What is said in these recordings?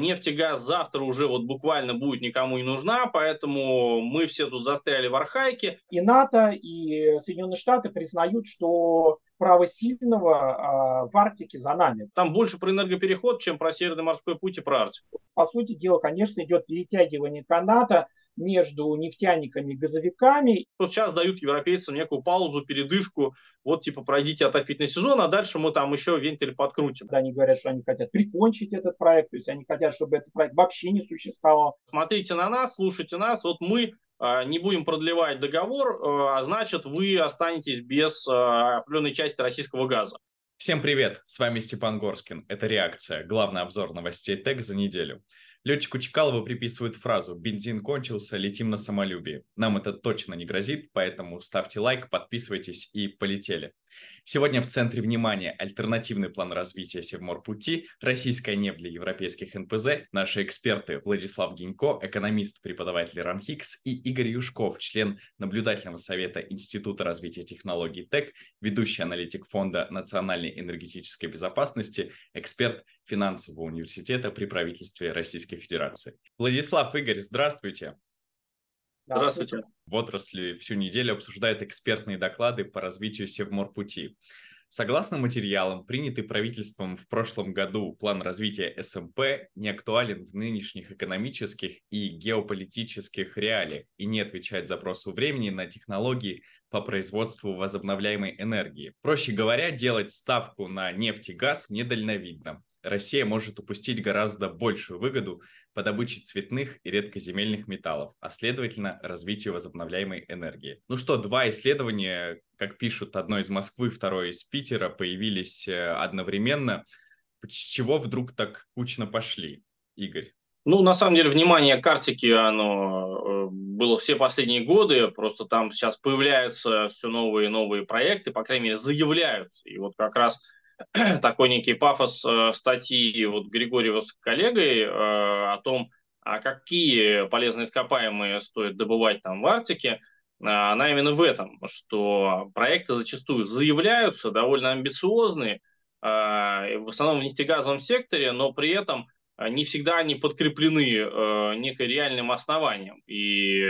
Нефть и газ завтра уже вот буквально будет никому не нужна, поэтому мы все тут застряли в архаике. И НАТО, и Соединенные Штаты признают, что право сильного э, в Арктике за нами. Там больше про энергопереход, чем про Северный морской путь и про Арктику. По сути дела, конечно, идет перетягивание каната между нефтяниками и газовиками. Вот сейчас дают европейцам некую паузу, передышку, вот типа пройдите отопительный сезон, а дальше мы там еще вентиль подкрутим. Они говорят, что они хотят прикончить этот проект, то есть они хотят, чтобы этот проект вообще не существовал. Смотрите на нас, слушайте нас, вот мы а, не будем продлевать договор, а, а значит вы останетесь без а, определенной части российского газа. Всем привет, с вами Степан Горскин. Это «Реакция», главный обзор новостей ТЭК за неделю. Летчику Чекалову приписывают фразу «бензин кончился, летим на самолюбие». Нам это точно не грозит, поэтому ставьте лайк, подписывайтесь и полетели. Сегодня в центре внимания альтернативный план развития Севморпути, российская нефть для европейских НПЗ, наши эксперты Владислав Гинько, экономист, преподаватель РАНХИКС и Игорь Юшков, член наблюдательного совета Института развития технологий ТЭК, ведущий аналитик Фонда национальной энергетической безопасности, эксперт финансового университета при правительстве Российской Федерации. Владислав, Игорь, здравствуйте. Здравствуйте. В отрасли всю неделю обсуждают экспертные доклады по развитию Севморпути. Согласно материалам, принятый правительством в прошлом году план развития СМП не актуален в нынешних экономических и геополитических реалиях и не отвечает запросу времени на технологии по производству возобновляемой энергии. Проще говоря, делать ставку на нефть и газ недальновидно. Россия может упустить гораздо большую выгоду по добыче цветных и редкоземельных металлов, а следовательно развитию возобновляемой энергии. Ну что, два исследования, как пишут, одно из Москвы, второе из Питера, появились э, одновременно. С чего вдруг так кучно пошли, Игорь? Ну, на самом деле, внимание к Арктике, оно э, было все последние годы, просто там сейчас появляются все новые и новые проекты, по крайней мере, заявляются. И вот как раз такой некий пафос э, статьи вот Григорьева с коллегой э, о том, а какие полезные ископаемые стоит добывать там в Арктике, э, она именно в этом, что проекты зачастую заявляются, довольно амбициозные, в основном в нефтегазовом секторе, но при этом не всегда они подкреплены э, некой реальным основанием. И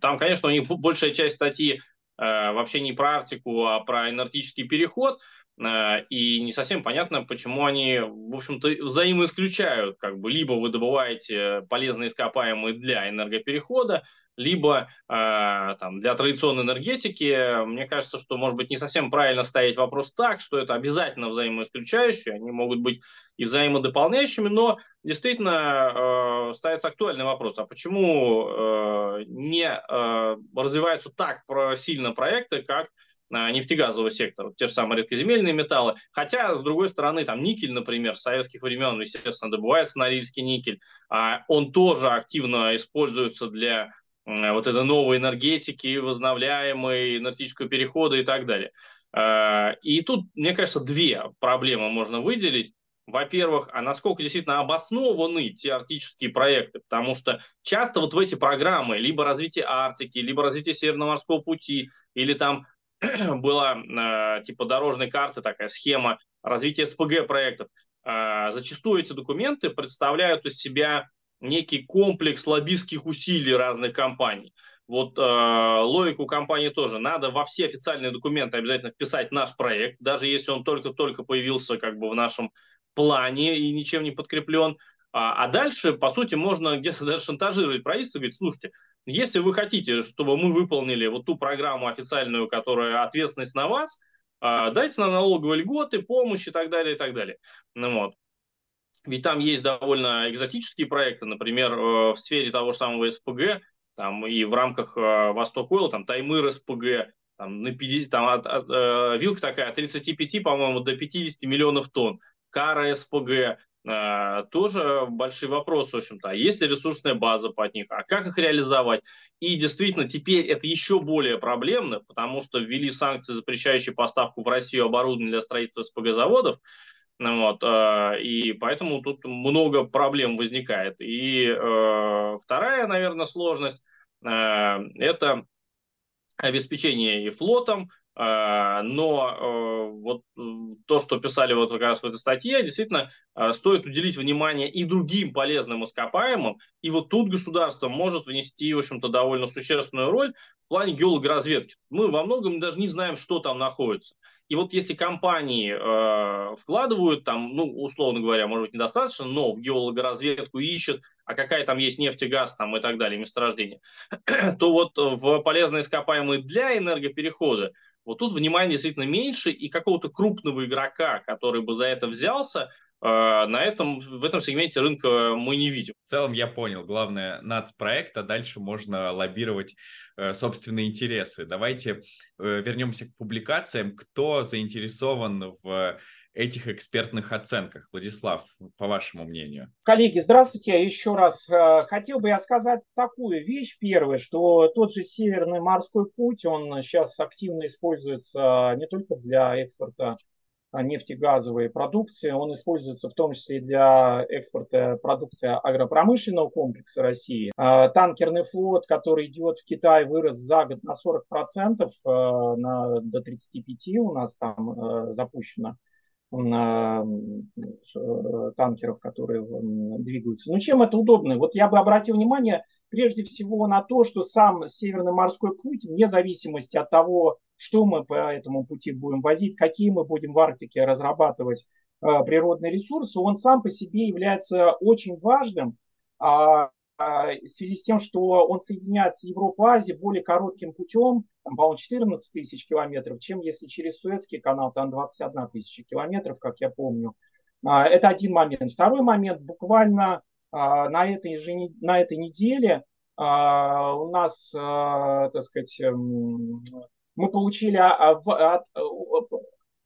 там, конечно, у них большая часть статьи вообще не про Арктику, а про энергетический переход – и не совсем понятно, почему они, в общем-то, взаимоисключают, как бы, либо вы добываете полезные ископаемые для энергоперехода, либо э, там, для традиционной энергетики. Мне кажется, что, может быть, не совсем правильно ставить вопрос так, что это обязательно взаимоисключающие, они могут быть и взаимодополняющими, но действительно э, ставится актуальный вопрос, а почему э, не э, развиваются так сильно проекты, как нефтегазового сектора, те же самые редкоземельные металлы. Хотя, с другой стороны, там никель, например, с советских времен, естественно, добывается норильский никель. А он тоже активно используется для вот этой новой энергетики, возобновляемой, энергетического перехода и так далее. А, и тут, мне кажется, две проблемы можно выделить. Во-первых, а насколько действительно обоснованы те арктические проекты, потому что часто вот в эти программы либо развитие Арктики, либо развитие Северного морского пути, или там была э, типа дорожной карты, такая схема развития СПГ проектов. Э, зачастую эти документы представляют из себя некий комплекс лоббистских усилий разных компаний. Вот э, логику компании тоже. Надо во все официальные документы обязательно вписать наш проект, даже если он только-только появился как бы в нашем плане и ничем не подкреплен. А, а дальше, по сути, можно где-то даже шантажировать правительство, говорить, слушайте, если вы хотите, чтобы мы выполнили вот ту программу официальную, которая ответственность на вас, а, дайте нам налоговые льготы, помощь и так далее, и так далее. Ну, вот. Ведь там есть довольно экзотические проекты, например, э, в сфере того же самого СПГ, там и в рамках э, Восток Ойл, там Таймыр СПГ, там на 50, там от, от, э, вилка такая от 35, по-моему, до 50 миллионов тонн. Кара СПГ, тоже большие вопросы, в общем-то. А есть ли ресурсная база под них? А как их реализовать? И действительно, теперь это еще более проблемно, потому что ввели санкции, запрещающие поставку в Россию оборудования для строительства СПГ-заводов. Ну вот, а, и поэтому тут много проблем возникает. И э, вторая, наверное, сложность э, – это обеспечение и флотом, но э, вот то, что писали вот как раз в этой статье, действительно а, стоит уделить внимание и другим полезным ископаемым, и вот тут государство может внести, в общем-то, довольно существенную роль плане геологоразведки. Мы во многом даже не знаем, что там находится. И вот если компании э, вкладывают там, ну, условно говоря, может быть, недостаточно, но в геологоразведку ищут, а какая там есть нефть и газ там и так далее, месторождение, то вот в полезные ископаемые для энергоперехода вот тут внимания действительно меньше, и какого-то крупного игрока, который бы за это взялся, э, на этом, в этом сегменте рынка мы не видим. В целом я понял. Главное, нацпроект, а дальше можно лоббировать э, собственные интересы. Давайте э, вернемся к публикациям. Кто заинтересован в этих экспертных оценках? Владислав, по вашему мнению. Коллеги, здравствуйте. Еще раз э, хотел бы я сказать такую вещь. Первое, что тот же Северный морской путь, он сейчас активно используется не только для экспорта нефтегазовой продукции, он используется в том числе для экспорта продукции агропромышленного комплекса России. Э, танкерный флот, который идет в Китай, вырос за год на 40%, э, на, до 35% у нас там запущено танкеров, которые двигаются. Но чем это удобно? Вот я бы обратил внимание прежде всего на то, что сам Северный морской путь, вне зависимости от того, что мы по этому пути будем возить, какие мы будем в Арктике разрабатывать э, природные ресурсы, он сам по себе является очень важным а, а, в связи с тем, что он соединяет Европу и Азию более коротким путем, там, по-моему, 14 тысяч километров, чем если через Суэцкий канал, там 21 тысяча километров, как я помню. А, это один момент. Второй момент, буквально на этой, же, на этой неделе у нас, так сказать, эм, мы получили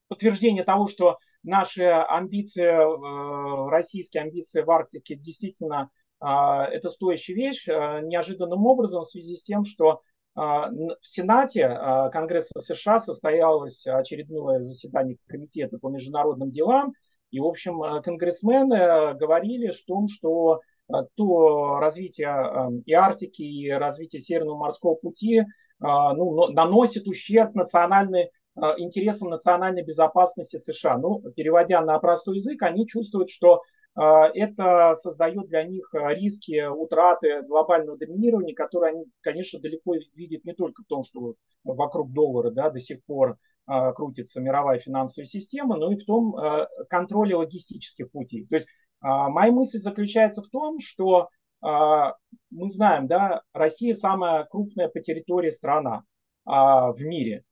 подтверждение того, что наши амбиции, э, российские амбиции в Арктике действительно а, это стоящая вещь а, неожиданным образом в связи с тем, что а, в Сенате Конгресса США состоялось очередное заседание Комитета по международным делам, и, в общем, конгрессмены говорили о том, что то развитие и Арктики, и развитие Северного морского пути ну, наносит ущерб национальной интересам национальной безопасности США. Ну, переводя на простой язык, они чувствуют, что а, это создает для них а, риски утраты глобального доминирования, которые они, конечно, далеко видят не только в том, что вокруг доллара да, до сих пор а, крутится мировая финансовая система, но и в том контроле логистических путей. То есть моя мысль заключается в том, что мы знаем, да, Россия самая крупная по территории страна в мире,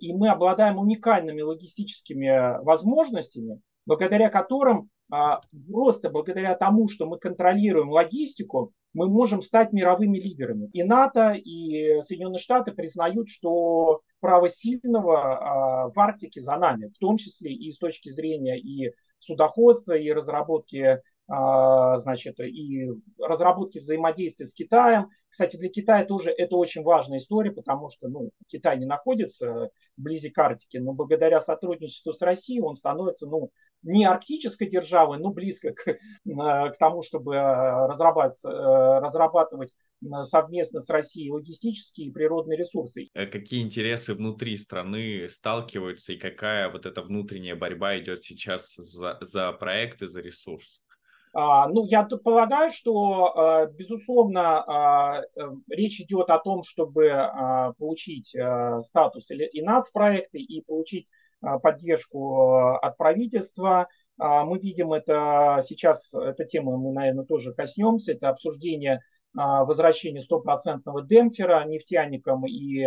и мы обладаем уникальными логистическими возможностями, благодаря которым а, просто благодаря тому, что мы контролируем логистику, мы можем стать мировыми лидерами. И НАТО, и Соединенные Штаты признают, что право сильного а, в Арктике за нами, в том числе и с точки зрения и судоходства, и разработки а, значит, и разработки взаимодействия с Китаем. Кстати, для Китая тоже это очень важная история, потому что ну, Китай не находится вблизи к Арктике, но благодаря сотрудничеству с Россией он становится ну, не арктической державой, но близко к, к тому, чтобы разрабатывать, разрабатывать совместно с Россией логистические и природные ресурсы. Э, какие интересы внутри страны сталкиваются и какая вот эта внутренняя борьба идет сейчас за, за проекты, за ресурс? А, ну, я полагаю, что, а, безусловно, а, э, речь идет о том, чтобы получить статус и нацпроекты, и получить поддержку от правительства. Мы видим это сейчас, эта тема мы, наверное, тоже коснемся, это обсуждение возвращения стопроцентного демпфера нефтяникам и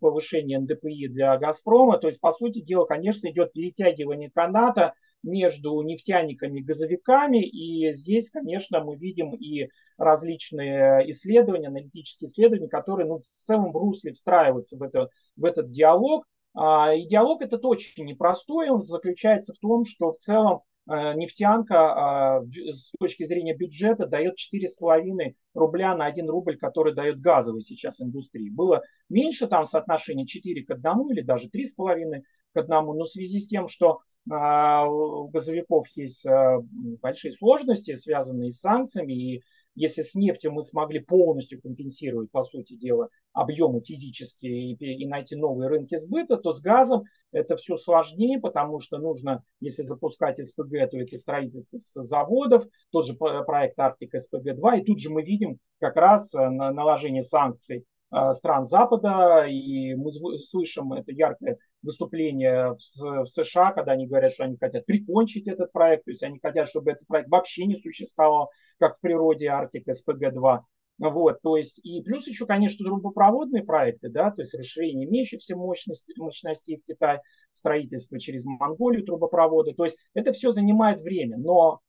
повышение НДПИ для «Газпрома». То есть, по сути дела, конечно, идет перетягивание каната между нефтяниками и газовиками. И здесь, конечно, мы видим и различные исследования, аналитические исследования, которые ну, в целом в русле встраиваются в, это, в этот диалог. А, и диалог этот очень непростой, он заключается в том, что в целом э, нефтянка а, с точки зрения бюджета дает 4,5 рубля на 1 рубль, который дает газовый сейчас индустрии. Было меньше там соотношение 4 к 1 или даже 3,5 к 1, но в связи с тем, что у газовиков есть а, большие сложности, связанные с санкциями, и если с нефтью мы смогли полностью компенсировать, по сути дела, объемы физические и, и найти новые рынки сбыта, то с газом это все сложнее, потому что нужно, если запускать СПГ, то это строительство заводов, тот же проект Арктика СПГ-2, и тут же мы видим как раз э, наложение санкций э, стран Запада, и мы слышим это яркое выступление в, США, когда они говорят, что они хотят прикончить этот проект, то есть они хотят, чтобы этот проект вообще не существовал, как в природе Арктика СПГ-2. Вот, то есть, и плюс еще, конечно, трубопроводные проекты, да, то есть расширение имеющихся мощностей, мощностей в Китае, строительство через Монголию трубопровода, то есть это все занимает время, но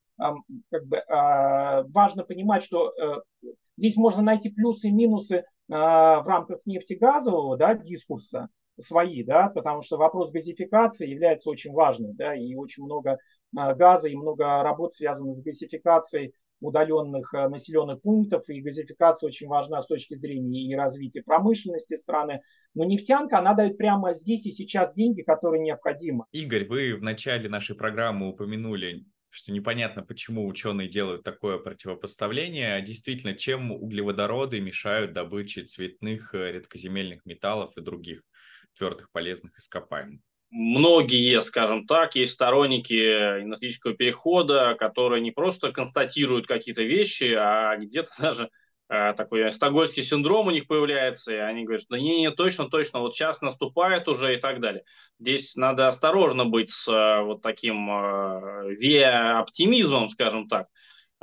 как бы, а, важно понимать, что э, здесь можно найти плюсы и минусы в рамках нефтегазового да, дискурса, свои, да, потому что вопрос газификации является очень важным, да, и очень много а, газа и много работ связано с газификацией удаленных э, населенных пунктов, и газификация очень важна с точки зрения и развития промышленности страны. Но нефтянка, она дает прямо здесь и сейчас деньги, которые необходимы. Игорь, вы в начале нашей программы упомянули что непонятно, почему ученые делают такое противопоставление. Действительно, чем углеводороды мешают добыче цветных э, редкоземельных металлов и других твердых полезных ископаемых? многие, скажем так, есть сторонники энергетического перехода, которые не просто констатируют какие-то вещи, а где-то даже такой стокгольмский синдром у них появляется, и они говорят, да не, не, точно, точно, вот сейчас наступает уже и так далее. Здесь надо осторожно быть с э, вот таким э, веа-оптимизмом, скажем так.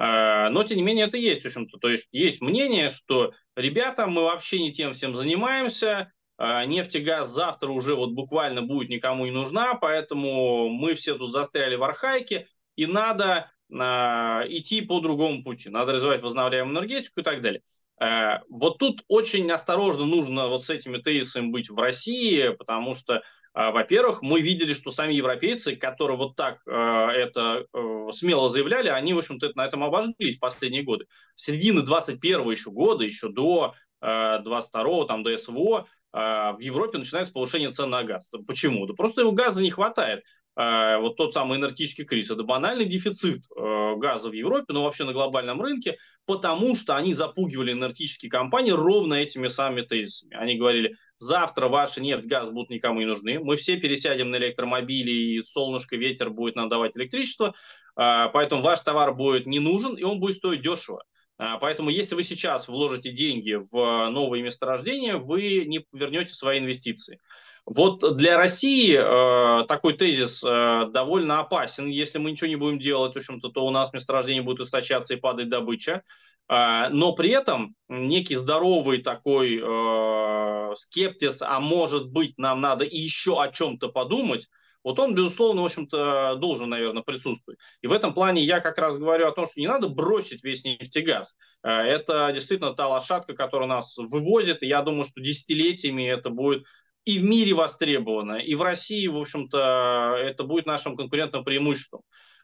Но, тем не менее, это есть, в общем-то. То есть есть мнение, что, ребята, мы вообще не тем всем занимаемся, а, нефть и газ завтра уже вот буквально будет никому не нужна, поэтому мы все тут застряли в архаике, и надо идти по другому пути. Надо развивать возобновляемую энергетику и так далее. Э, вот тут очень осторожно нужно вот с этими тезисами быть в России, потому что, э, во-первых, мы видели, что сами европейцы, которые вот так это э, смело заявляли, они, в общем-то, на этом обожглись последние годы. С середины 21 еще года, еще до 22 там, до СВО, а, в Европе начинается повышение цен на газ. Почему? Да просто его газа не хватает. А, вот тот самый энергетический кризис. Это банальный дефицит э, газа в Европе, но вообще на глобальном рынке, потому что они запугивали энергетические компании ровно этими самыми тезисами. Они говорили, завтра ваши нефть, газ будут никому не нужны, мы все пересядем на электромобили, и солнышко, ветер будет нам давать электричество, а, поэтому ваш товар будет не нужен, и он будет стоить дешево. А, поэтому, если вы сейчас вложите деньги в новые месторождения, вы не вернете свои инвестиции. Вот для России э, такой тезис э, довольно опасен. Если мы ничего не будем делать, в общем-то, то у нас месторождение будет истощаться и падать добыча. Э, но при этом некий здоровый такой э, скептиз, а может быть, нам надо еще о чем-то подумать, вот он, безусловно, в общем-то, должен, наверное, присутствовать. И в этом плане я как раз говорю о том, что не надо бросить весь нефтегаз. Э, это действительно та лошадка, которая нас вывозит, и я думаю, что десятилетиями это будет и в мире востребовано, и в России, в общем-то, это будет нашим конкурентным преимуществом.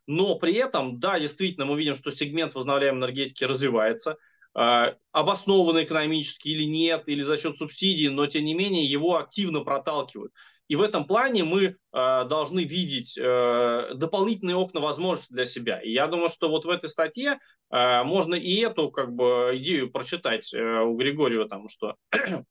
Но при этом, да, действительно, мы видим, что сегмент возобновляемой энергетики развивается, э, обоснованно экономически или нет, или за счет субсидий, но тем не менее его активно проталкивают. И в этом плане мы э, должны видеть э, дополнительные окна возможностей для себя. И я думаю, что вот в этой статье э, можно и эту как бы идею прочитать э, у Григорьева, там, что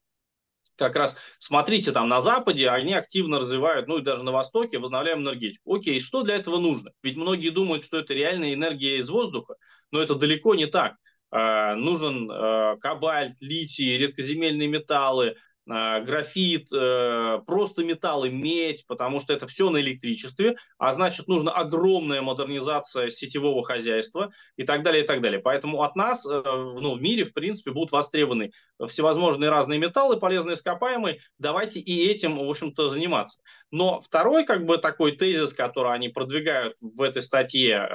как раз смотрите там на Западе, они активно развивают, ну и даже на Востоке, возобновляем энергетику. Окей, что для этого нужно? Ведь многие думают, что это реальная энергия из воздуха, но это далеко не так. Э, нужен э, кобальт, литий, редкоземельные металлы, графит, э, просто металлы, медь, потому что это все на электричестве, а значит нужна огромная модернизация сетевого хозяйства и так далее, и так далее. Поэтому от нас э, ну, в мире, в принципе, будут востребованы всевозможные разные металлы, полезные ископаемые. Давайте и этим, в общем-то, заниматься. Но второй, как бы, такой тезис, который они продвигают в этой статье,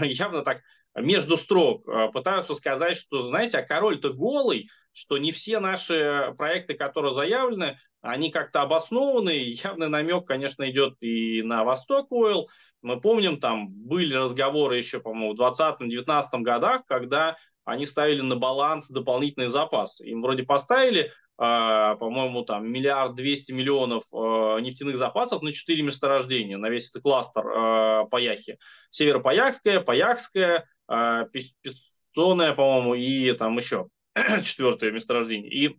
явно так между строк пытаются сказать, что, знаете, а король-то голый, что не все наши проекты, которые заявлены, они как-то обоснованы. Явный намек, конечно, идет и на Восток Ойл. Мы помним, там были разговоры еще, по-моему, в 2020-2019 годах, когда они ставили на баланс дополнительные запасы. Им вроде поставили, а, по-моему, там миллиард двести миллионов а, нефтяных запасов на четыре месторождения, на весь этот кластер а, Паяхи. Северопаякская, Паяхская, Сонное, по-моему, и там еще четвертое месторождение. И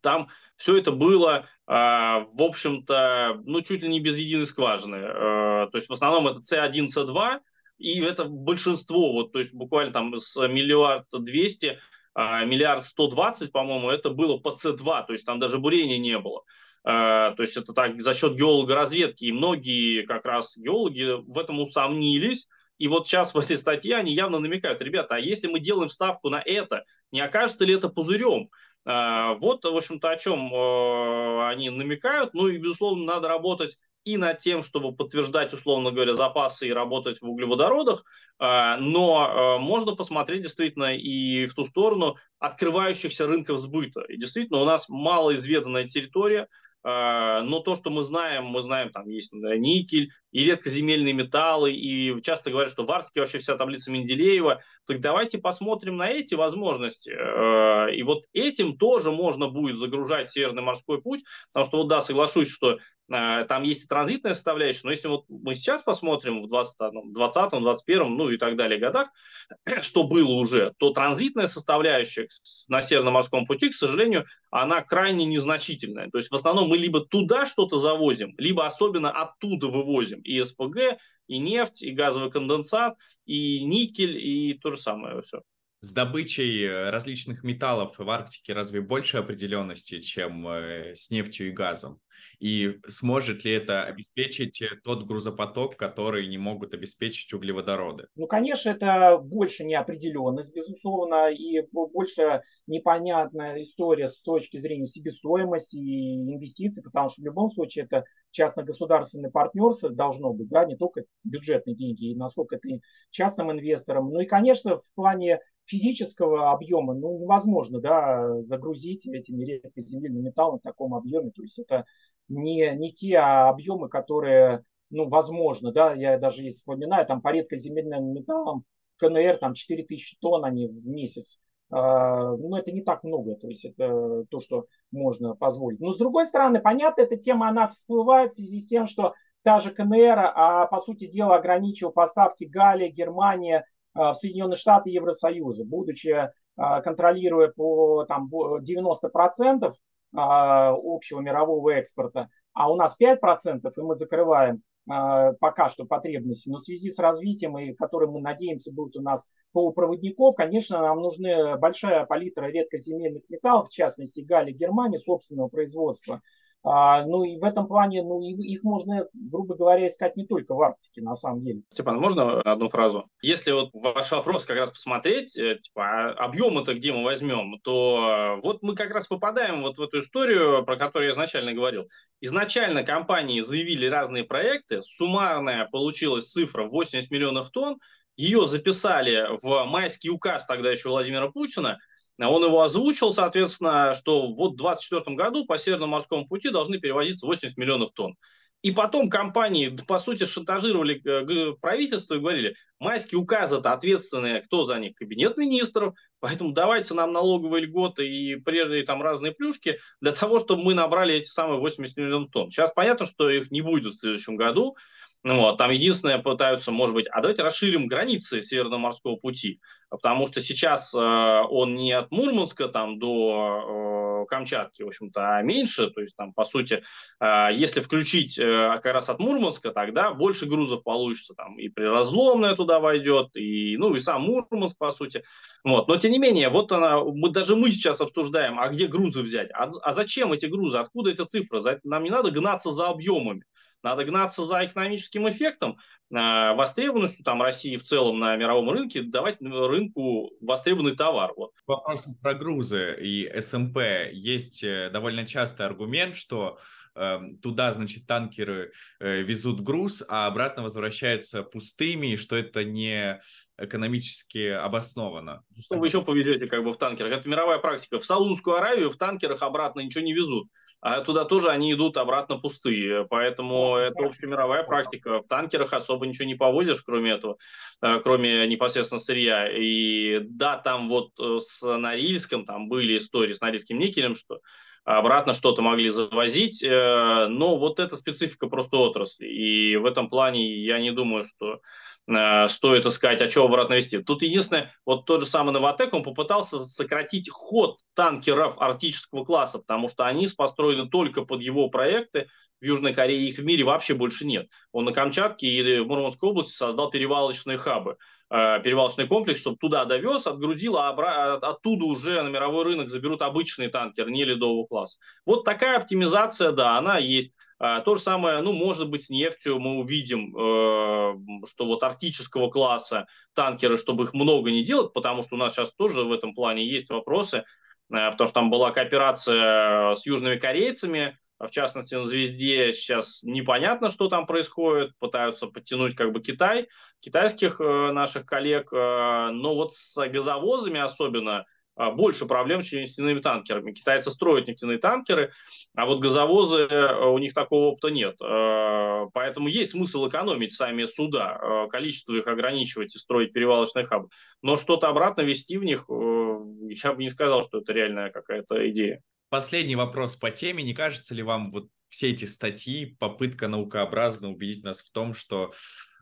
там все это было, а, в общем-то, ну, чуть ли не без единой скважины. А, то есть в основном это С1, С2, и это большинство, вот, то есть буквально там с миллиард двести, а, миллиард сто двадцать, по-моему, это было по С2, то есть там даже бурения не было. То есть это так за счет геологоразведки. И многие как раз геологи в этом усомнились. И вот сейчас в этой статье они явно намекают, ребята, а если мы делаем ставку на это, не окажется ли это пузырем? А, вот, в общем-то, о чем э, они намекают. Ну и, безусловно, надо работать и над тем, чтобы подтверждать, условно говоря, запасы и работать в углеводородах, а, но э, можно посмотреть действительно и в ту сторону открывающихся рынков сбыта. И действительно у нас малоизведанная территория, а, но то, что мы знаем, мы знаем, там есть никель и редкоземельные металлы, и часто говорят, что в Арктике вообще вся таблица Менделеева. Так давайте посмотрим на эти возможности. А, и вот этим тоже можно будет загружать Северный морской путь, потому что, вот да, соглашусь, что а, там есть и транзитная составляющая, но если вот мы сейчас посмотрим в 2020, 2021, ну и так далее годах, что было уже, то транзитная составляющая на Северном морском пути, к сожалению, она крайне незначительная. То есть в основном мы либо туда что-то завозим, либо особенно оттуда вывозим и СПГ, и нефть, и газовый конденсат, и никель, и то же самое все. С добычей э, различных металлов в Арктике разве больше определенности, чем э, с нефтью и газом? И сможет ли это обеспечить э, тот грузопоток, который не могут обеспечить углеводороды? Ну, конечно, это больше неопределенность, безусловно, и больше непонятная история с точки зрения себестоимости и инвестиций, потому что в любом случае это частно-государственное партнерство должно быть, да, не только бюджетные деньги, и насколько это частным инвесторам. Ну и, конечно, в плане физического объема ну, невозможно да, загрузить этими редкоземельными металлами в таком объеме. То есть это не, не те объемы, которые ну, возможно. Да, я даже если вспоминаю, там по редкоземельным металлам КНР там 4000 тонн они в месяц. Uh, ну, это не так много, то есть это то, что можно позволить. Но с другой стороны, понятно, эта тема, она всплывает в связи с тем, что та же КНР, а по сути дела ограничивала поставки Галия, Германия, а, в Соединенные Штаты Евросоюза, будучи а, контролируя по там, 90% а, общего мирового экспорта, а у нас 5%, и мы закрываем пока что потребности. Но в связи с развитием, и которым мы надеемся будет у нас полупроводников, конечно, нам нужны большая палитра редкоземельных металлов, в частности, Гали Германии, собственного производства – а, ну и в этом плане, ну их можно, грубо говоря, искать не только в Арктике, на самом деле. Степан, можно одну фразу? Если вот ваш вопрос как раз посмотреть, э, типа, а объемы-то где мы возьмем, то э, вот мы как раз попадаем вот в эту историю, про которую я изначально говорил. Изначально компании заявили разные проекты, суммарная получилась цифра 80 миллионов тонн, ее записали в майский указ тогда еще Владимира Путина – он его озвучил, соответственно, что вот в 2024 году по Северному морскому пути должны перевозиться 80 миллионов тонн. И потом компании, по сути, шантажировали э, правительство и говорили, майские указы это ответственные, кто за них? Кабинет министров, поэтому давайте нам налоговые льготы и прежние там разные плюшки для того, чтобы мы набрали эти самые 80 миллионов тонн. Сейчас понятно, что их не будет в следующем году, ну, вот, там единственное пытаются, может быть, а давайте расширим границы Северного морского пути, потому что сейчас э, он не от Мурманска там до э, Камчатки, в общем-то, а меньше, то есть там, по сути, э, если включить э, как раз от Мурманска, тогда больше грузов получится, там и приразломная туда войдет, и, ну, и сам Мурманск, по сути, вот, но тем не менее, вот она, мы, даже мы сейчас обсуждаем, а где грузы взять, а, а зачем эти грузы, откуда эта цифра, нам не надо гнаться за объемами, надо гнаться за экономическим эффектом, э, востребованностью там, России в целом на мировом рынке, давать рынку востребованный товар. Вот. Вопрос про грузы и СМП. Есть э, довольно частый аргумент, что эм, туда, значит, танкеры э, везут груз, а обратно возвращаются пустыми, и что это не экономически обосновано. Что вы еще повезете как бы в танкерах? Это мировая практика. В Саудовскую Аравию в танкерах обратно ничего не везут а туда тоже они идут обратно пустые. Поэтому это общемировая практика. В танкерах особо ничего не повозишь, кроме этого, э, кроме непосредственно сырья. И да, там вот э, с Норильском, там были истории с Норильским никелем, что обратно что-то могли завозить, э, но вот эта специфика просто отрасли. И в этом плане я не думаю, что э, стоит искать, а что обратно вести. Тут единственное, вот тот же самый Новотек, он попытался сократить ход танкеров арктического класса, потому что они построены только под его проекты, в Южной Корее их в мире вообще больше нет. Он на Камчатке или в Мурманской области создал перевалочные хабы, э, перевалочный комплекс, чтобы туда довез, отгрузил, а оттуда уже на мировой рынок заберут обычный танкер, не ледового класса. Вот такая оптимизация, да, она есть. А, то же самое, ну, может быть, с нефтью мы увидим, э, что вот арктического класса танкеры, чтобы их много не делать, потому что у нас сейчас тоже в этом плане есть вопросы, э, потому что там была кооперация с южными корейцами, в частности, на «Звезде» сейчас непонятно, что там происходит, пытаются подтянуть как бы Китай, китайских э, наших коллег, но вот с газовозами особенно – а, больше проблем, чем нефтяными танкерами. Китайцы строят нефтяные танкеры, а вот газовозы, э, у них такого опыта нет. Э, поэтому есть смысл экономить сами суда, э, количество их ограничивать и строить перевалочные хабы. Но что-то обратно вести в них, я бы не сказал, что это реальная какая-то идея. Последний вопрос по теме. Не кажется ли вам вот все эти статьи, попытка наукообразно убедить нас в том, что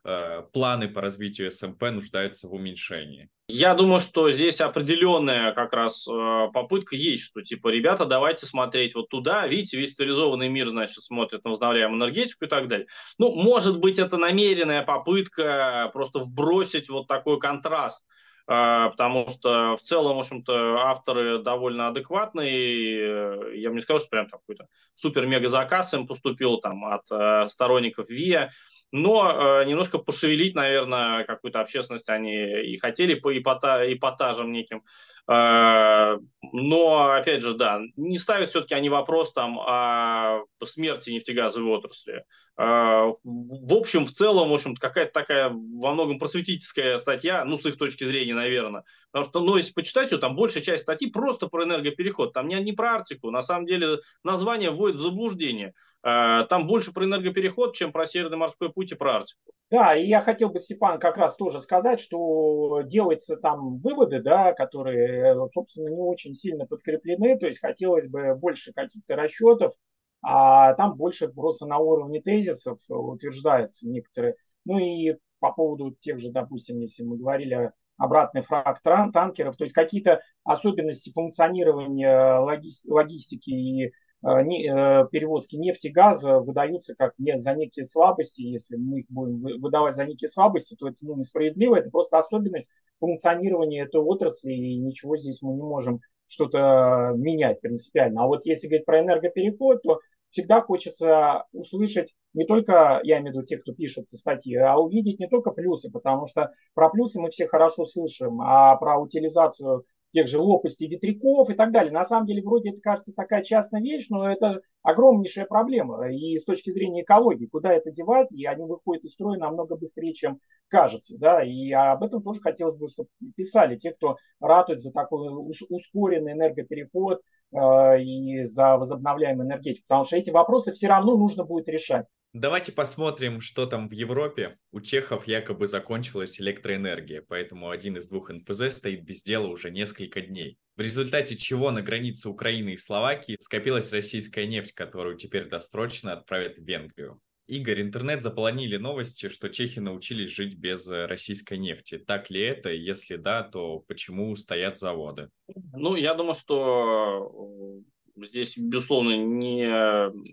э, планы по развитию СМП нуждаются в уменьшении? Я думаю, что здесь определенная как раз э, попытка есть, что типа, ребята, давайте смотреть вот туда. Видите, весь цивилизованный мир, значит, смотрит на возобновляемую энергетику и так далее. Ну, может быть, это намеренная попытка просто вбросить вот такой контраст потому что в целом, в общем-то, авторы довольно адекватные. Я бы не сказал, что прям какой-то супер-мега заказ им поступил там от э, сторонников ВИА но э, немножко пошевелить, наверное, какую-то общественность они и хотели по эпота, эпатажам неким. Э, но, опять же, да, не ставят все-таки они вопрос там о смерти нефтегазовой отрасли. Э, в общем, в целом, в общем какая-то такая во многом просветительская статья, ну, с их точки зрения, наверное. Потому что, ну, если почитать ее, там большая часть статьи просто про энергопереход, там не, не про Арктику. На самом деле название вводит в заблуждение. Э, там больше про энергопереход, чем про Северный морской путь и про Арктику. Да, и я хотел бы, Степан, как раз тоже сказать, что делаются там выводы, да, которые, собственно, не очень сильно подкреплены, то есть хотелось бы больше каких-то расчетов, а там больше просто на уровне тезисов утверждается некоторые. Ну и по поводу тех же, допустим, если мы говорили о обратный фраг танкеров, то есть какие-то особенности функционирования логистики и Э, э, перевозки нефти газа выдаются как не за некие слабости. Если мы их будем выдавать за некие слабости, то это ну, несправедливо. Это просто особенность функционирования этой отрасли, и ничего здесь мы не можем что-то менять принципиально. А вот если говорить про энергопереход, то всегда хочется услышать не только, я имею в виду те, кто пишут статьи, а увидеть не только плюсы, потому что про плюсы мы все хорошо слышим, а про утилизацию тех же лопастей ветряков и так далее. На самом деле, вроде это кажется такая частная вещь, но это огромнейшая проблема. И с точки зрения экологии, куда это девать, и они выходят из строя намного быстрее, чем кажется. Да? И об этом тоже хотелось бы, чтобы писали те, кто ратует за такой ускоренный энергопереход и за возобновляемую энергетику. Потому что эти вопросы все равно нужно будет решать. Давайте посмотрим, что там в Европе. У чехов якобы закончилась электроэнергия, поэтому один из двух НПЗ стоит без дела уже несколько дней. В результате чего на границе Украины и Словакии скопилась российская нефть, которую теперь досрочно отправят в Венгрию. Игорь, интернет заполонили новости, что чехи научились жить без э, российской нефти. Так ли это? Если да, то почему стоят заводы? Ну, я думаю, что здесь, безусловно, не,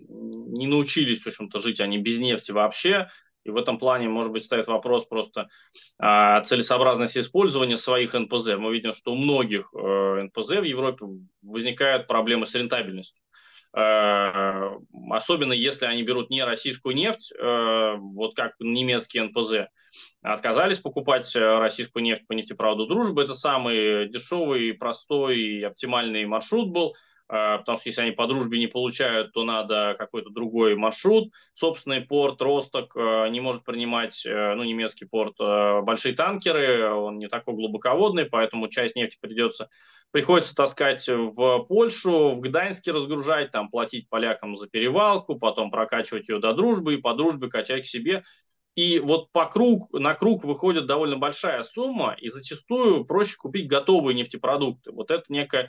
не научились, в общем-то, жить они без нефти вообще. И в этом плане, может быть, стоит вопрос просто о целесообразности использования своих НПЗ. Мы видим, что у многих э, НПЗ в Европе возникают проблемы с рентабельностью. Э, особенно если они берут не российскую нефть, э, вот как немецкие НПЗ, отказались покупать российскую нефть по нефтепроводу дружбы. Это самый дешевый, простой и оптимальный маршрут был – потому что если они по дружбе не получают, то надо какой-то другой маршрут. Собственный порт Росток не может принимать, э, ну, немецкий порт, большие танкеры, он не такой глубоководный, поэтому часть нефти придется, приходится таскать в Польшу, в Гданьске разгружать, там платить полякам за перевалку, потом прокачивать ее до дружбы и по дружбе качать к себе. И вот по круг, на круг выходит довольно большая сумма, и зачастую проще купить готовые нефтепродукты. Вот это некая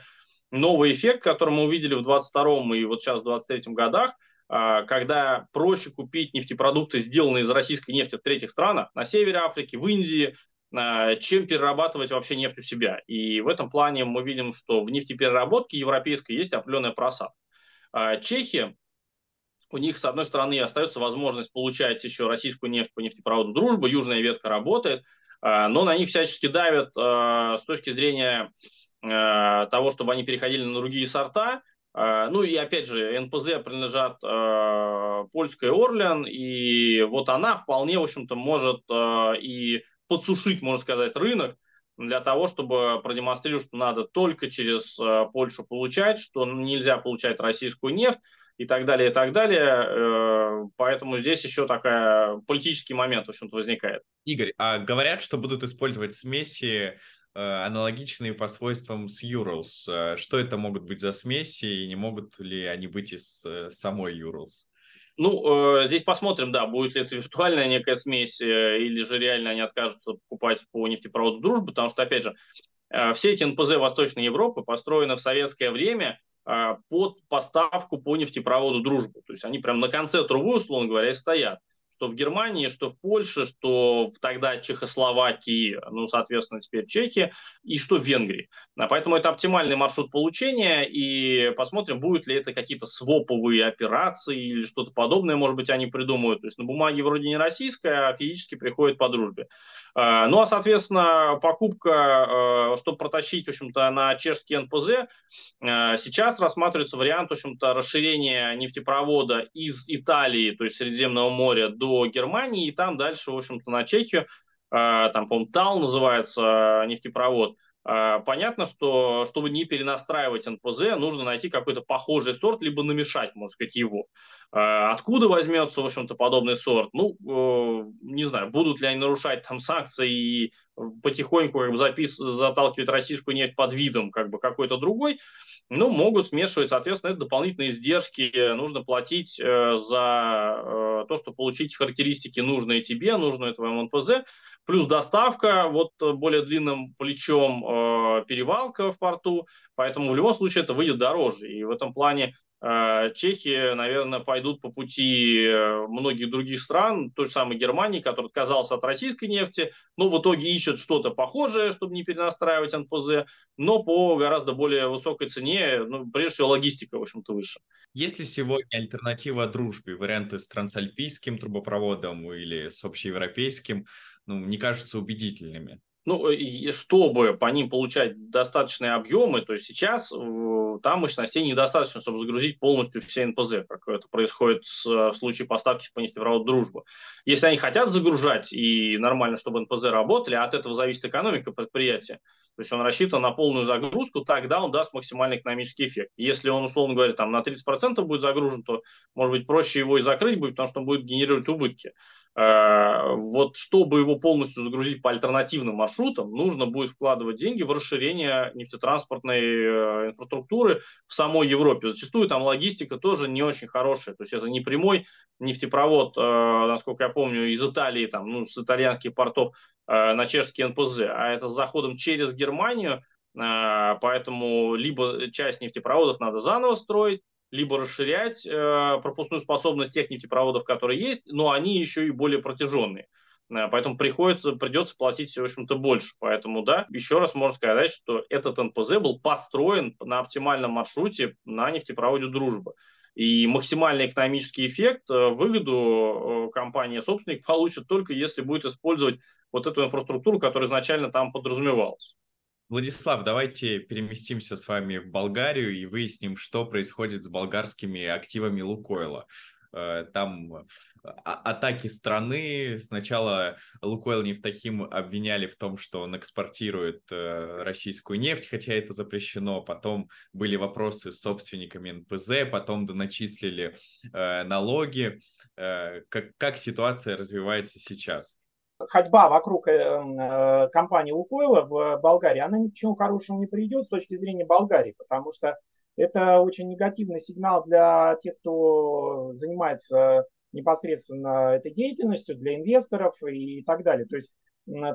новый эффект, который мы увидели в 22 и вот сейчас в 23 годах, когда проще купить нефтепродукты, сделанные из российской нефти в третьих странах, на севере Африки, в Индии, чем перерабатывать вообще нефть у себя. И в этом плане мы видим, что в нефтепереработке европейской есть определенная просадка. Чехия, у них, с одной стороны, остается возможность получать еще российскую нефть по нефтепроводу «Дружба», южная ветка работает, но на них всячески давят с точки зрения того, чтобы они переходили на другие сорта, ну и опять же, НПЗ принадлежат э, польской Орлен, и вот она вполне, в общем-то, может э, и подсушить, можно сказать, рынок для того, чтобы продемонстрировать, что надо только через э, Польшу получать, что нельзя получать российскую нефть и так далее, и так далее. Э, поэтому здесь еще такая политический момент, в общем-то, возникает. Игорь, а говорят, что будут использовать смеси э, аналогичные по свойствам с Urals. Что это могут быть за смеси и не могут ли они быть из самой Urals? Ну, э, здесь посмотрим, да, будет ли это виртуальная некая смесь, э, или же реально они откажутся покупать по нефтепроводу «Дружбы», потому что, опять же, э, все эти НПЗ Восточной Европы построены в советское время э, под поставку по нефтепроводу «Дружбы». То есть они прям на конце трубы, условно говоря, стоят что в Германии, что в Польше, что в тогда Чехословакии, ну, соответственно, теперь Чехии, и что в Венгрии. А поэтому это оптимальный маршрут получения, и посмотрим, будут ли это какие-то своповые операции или что-то подобное, может быть, они придумают. То есть на бумаге вроде не российская, а физически приходит по дружбе. А, ну, а, соответственно, покупка, а, чтобы протащить, в общем-то, на чешский НПЗ, а, сейчас рассматривается вариант, в общем-то, расширения нефтепровода из Италии, то есть Средиземного моря, до Германии, и там дальше, в общем-то, на Чехию, а, там, по-моему, ТАЛ называется нефтепровод. А, понятно, что чтобы не перенастраивать НПЗ, нужно найти какой-то похожий сорт, либо намешать, можно сказать, его. А, откуда возьмется, в общем-то, подобный сорт? Ну, э, не знаю, будут ли они нарушать там санкции и потихоньку как бы, запис... заталкивать российскую нефть под видом как бы какой-то другой. Ну, могут смешивать, соответственно, это дополнительные издержки, нужно платить э, за э, то, что получить характеристики нужные тебе, нужные твоему НПЗ, плюс доставка вот более длинным плечом, э, перевалка в порту, поэтому в любом случае это выйдет дороже, и в этом плане Э, чехи, наверное, пойдут по пути э, многих других стран, той же самой Германии, которая отказался от российской нефти, но в итоге ищет что-то похожее, чтобы не перенастраивать НПЗ, но по гораздо более высокой цене, ну, прежде всего логистика, в общем-то, выше. Есть ли сегодня альтернатива дружбе, варианты с трансальпийским трубопроводом или с общеевропейским, ну, не кажутся убедительными? Ну, чтобы по ним получать достаточные объемы, то есть сейчас э, там мощностей недостаточно, чтобы загрузить полностью все НПЗ, как это происходит с, в случае поставки по нефтепроводу «Дружба». Если они хотят загружать и нормально, чтобы НПЗ работали, а от этого зависит экономика предприятия, то есть он рассчитан на полную загрузку, тогда он даст максимальный экономический эффект. Если он, условно говоря, там на 30% будет загружен, то, может быть, проще его и закрыть будет, потому что он будет генерировать убытки. Э, вот чтобы его полностью загрузить по альтернативным маршрутам, нужно будет вкладывать деньги в расширение нефтетранспортной э, инфраструктуры в самой Европе. Зачастую там логистика тоже не очень хорошая. То есть это не прямой нефтепровод, э, насколько я помню, из Италии, там, ну, с итальянских портов на чешский НПЗ, а это с заходом через Германию, поэтому либо часть нефтепроводов надо заново строить, либо расширять э, пропускную способность тех нефтепроводов, которые есть, но они еще и более протяженные. Э, поэтому приходится, придется платить, в общем-то, больше. Поэтому, да, еще раз можно сказать, что этот НПЗ был построен на оптимальном маршруте на нефтепроводе «Дружба». И максимальный экономический эффект, э, выгоду компания собственник получит только если будет использовать вот эту инфраструктуру, которая изначально там подразумевалась. Владислав, давайте переместимся с вами в Болгарию и выясним, что происходит с болгарскими активами Лукойла. Э, там а, атаки страны. Сначала Лукойл Нефтахим обвиняли в том, что он экспортирует э, российскую нефть, хотя это запрещено. Потом были вопросы с собственниками НПЗ, потом доначислили э, налоги. Как, как ситуация развивается сейчас? Ходьба вокруг э, э, компании Лукойла в Болгарии, она ни к чему хорошему не приведет с точки зрения Болгарии, потому что это очень негативный сигнал для тех, кто занимается непосредственно этой деятельностью, для инвесторов и так далее. То есть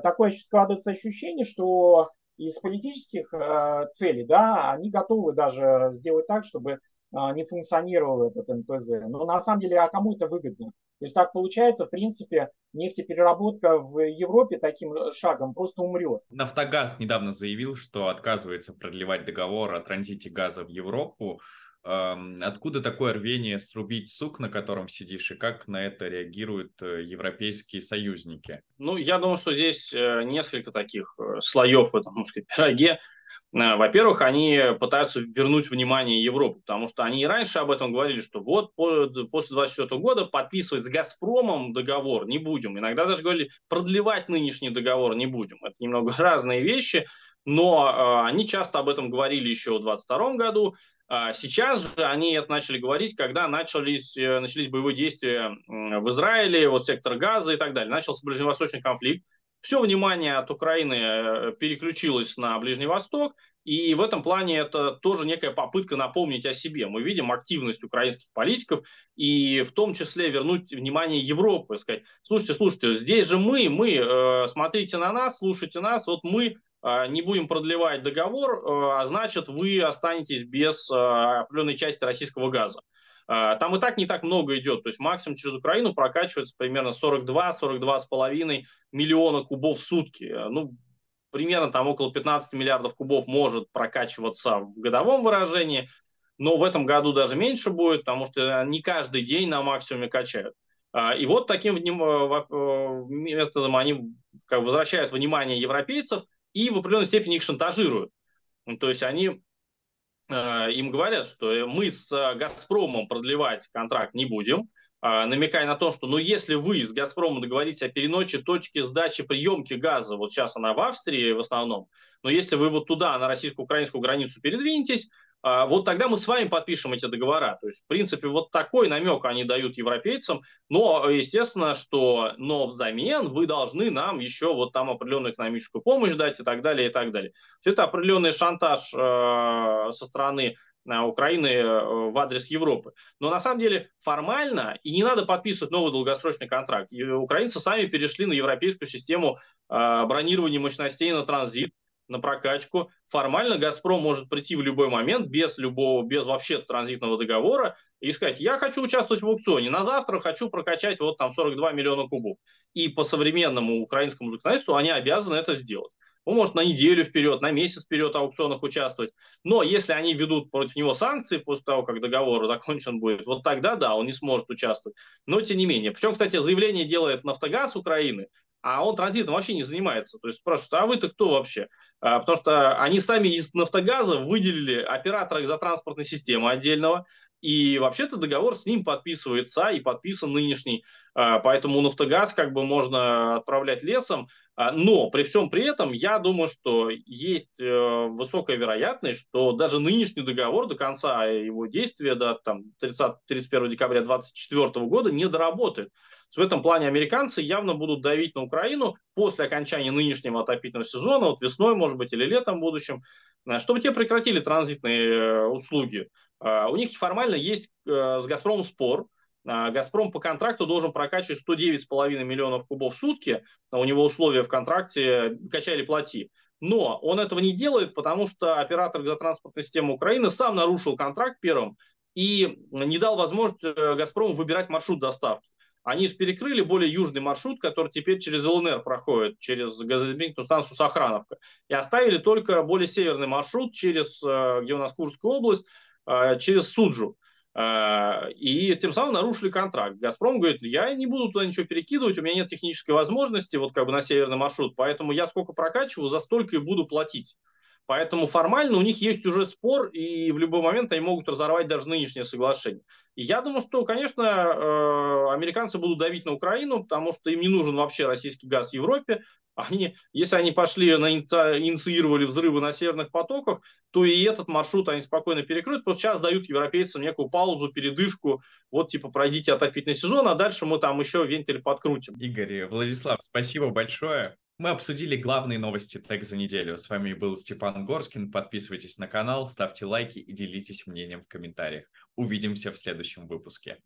такое складывается ощущение, что из политических э, целей, да, они готовы даже сделать так, чтобы не функционировал этот НПЗ. Но на самом деле, а кому это выгодно? То есть так получается, в принципе, нефтепереработка в Европе таким шагом просто умрет. Нафтогаз недавно заявил, что отказывается продлевать договор о транзите газа в Европу. Откуда такое рвение срубить сук, на котором сидишь, и как на это реагируют э, европейские союзники? Ну, я думаю, что здесь э, несколько таких э, слоев в этом, можно сказать, пироге. Во-первых, они пытаются вернуть внимание Европы, потому что они и раньше об этом говорили, что вот после 2024 года подписывать с «Газпромом» договор не будем. Иногда даже говорили, продлевать нынешний договор не будем. Это немного разные вещи, но они часто об этом говорили еще в 2022 году. А сейчас же они это начали говорить, когда начались, э, начались боевые действия в Израиле, вот сектор Газа и так далее. Начался ближневосточный конфликт. Все внимание от Украины э, переключилось на Ближний Восток, и в этом плане это тоже некая попытка напомнить о себе. Мы видим активность украинских политиков и в том числе вернуть внимание Европы, сказать, слушайте, слушайте, здесь же мы, мы, э, смотрите на нас, слушайте нас, вот мы а, не будем продлевать договор, а, значит, вы останетесь без определенной части российского газа. Там и так не так много идет, то есть максимум через Украину прокачивается примерно 42-42,5 миллиона кубов в сутки. Ну, примерно там около 15 миллиардов кубов может прокачиваться в годовом выражении, но в этом году даже меньше будет, потому что не каждый день на максимуме качают. И вот таким методом они как, возвращают внимание европейцев и в определенной степени их шантажируют. Ну, то есть они э, им говорят, что мы с «Газпромом» продлевать контракт не будем, э, намекая на то, что ну, если вы с «Газпромом» договоритесь о переночи точки сдачи приемки газа, вот сейчас она в Австрии в основном, но если вы вот туда, на российско-украинскую границу передвинетесь, вот тогда мы с вами подпишем эти договора. То есть, в принципе, вот такой намек они дают европейцам, но, естественно, что, но взамен вы должны нам еще вот там определенную экономическую помощь дать и так далее, и так далее. Все это определенный шантаж э, со стороны э, Украины э, в адрес Европы. Но на самом деле формально и не надо подписывать новый долгосрочный контракт. И украинцы сами перешли на европейскую систему э, бронирования мощностей на транзит на прокачку. Формально «Газпром» может прийти в любой момент без любого, без вообще транзитного договора и сказать, я хочу участвовать в аукционе, на завтра хочу прокачать вот там 42 миллиона кубов. И по современному украинскому законодательству они обязаны это сделать. Он может на неделю вперед, на месяц вперед в аукционах участвовать. Но если они ведут против него санкции после того, как договор закончен будет, вот тогда да, он не сможет участвовать. Но тем не менее. Причем, кстати, заявление делает Нафтогаз Украины, а он транзитом вообще не занимается. То есть спрашивают, а вы-то кто вообще? А, потому что они сами из «Нафтогаза» выделили оператора газотранспортной системы отдельного, и вообще-то договор с ним подписывается и подписан нынешний. А, поэтому «Нафтогаз» как бы можно отправлять лесом. А, но при всем при этом я думаю, что есть э, высокая вероятность, что даже нынешний договор до конца его действия, до там, 30, 31 декабря 2024 года не доработает. В этом плане американцы явно будут давить на Украину после окончания нынешнего отопительного сезона, вот весной, может быть, или летом в будущем, э, чтобы те прекратили транзитные э, услуги. Э, у них формально есть с «Газпромом» спор, «Газпром» по контракту должен прокачивать 109,5 миллионов кубов в сутки. У него условия в контракте «качай или плати». Но он этого не делает, потому что оператор газотранспортной системы Украины сам нарушил контракт первым и не дал возможность «Газпрому» выбирать маршрут доставки. Они же перекрыли более южный маршрут, который теперь через ЛНР проходит, через газоэлектростанцию станцию Сохрановка. И оставили только более северный маршрут через, э, где у нас Курская область, э, через Суджу. Э, и тем самым нарушили контракт. «Газпром» говорит, я не буду туда ничего перекидывать, у меня нет технической возможности вот как бы на северный маршрут, поэтому я сколько прокачиваю, за столько и буду платить. Поэтому формально у них есть уже спор, и в любой момент они могут разорвать даже нынешнее соглашение. Я думаю, что, конечно, э, американцы будут давить на Украину, потому что им не нужен вообще российский газ в Европе. Они, если они пошли, на, инициировали взрывы на северных потоках, то и этот маршрут они спокойно перекроют. Просто сейчас дают европейцам некую паузу, передышку. Вот типа пройдите отопительный сезон, а дальше мы там еще вентиль подкрутим. Игорь, Владислав, спасибо большое. Мы обсудили главные новости тег за неделю. С вами был Степан Горскин. Подписывайтесь на канал, ставьте лайки и делитесь мнением в комментариях. Увидимся в следующем выпуске.